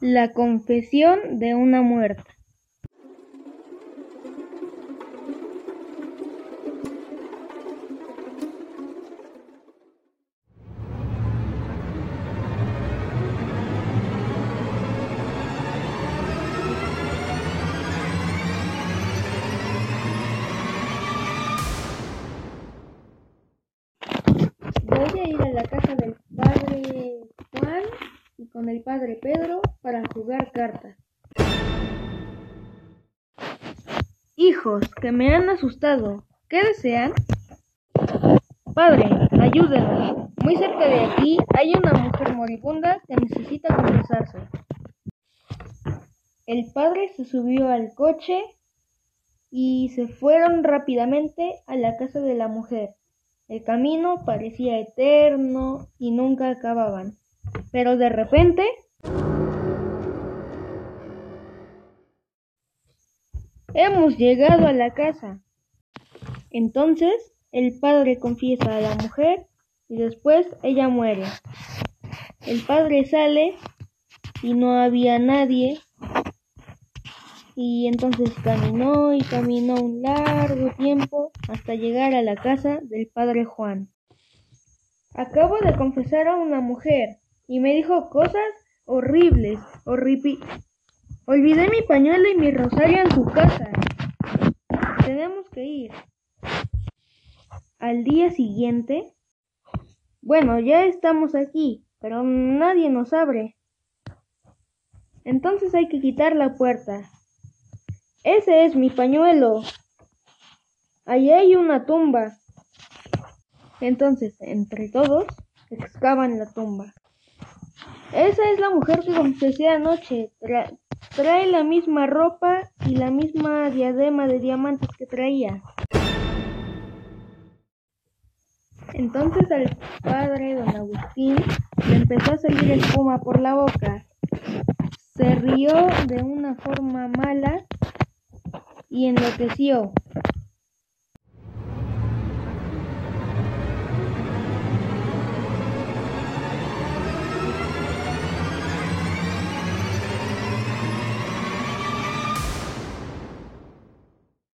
La confesión de una muerta. Con el padre Pedro para jugar cartas. Hijos, que me han asustado. ¿Qué desean? Padre, ayúdenos. Muy cerca de aquí hay una mujer moribunda que necesita confesarse. El padre se subió al coche y se fueron rápidamente a la casa de la mujer. El camino parecía eterno y nunca acababan. Pero de repente... Hemos llegado a la casa. Entonces el padre confiesa a la mujer y después ella muere. El padre sale y no había nadie. Y entonces caminó y caminó un largo tiempo hasta llegar a la casa del padre Juan. Acabo de confesar a una mujer y me dijo cosas horribles, horripi. Olvidé mi pañuelo y mi rosario en su casa. Tenemos que ir. Al día siguiente, bueno, ya estamos aquí, pero nadie nos abre. Entonces hay que quitar la puerta. Ese es mi pañuelo. Allí hay una tumba. Entonces, entre todos, excavan la tumba. Esa es la mujer que confesé anoche. Tra trae la misma ropa y la misma diadema de diamantes que traía. Entonces al padre don Agustín le empezó a salir espuma por la boca. Se rió de una forma mala y enloqueció.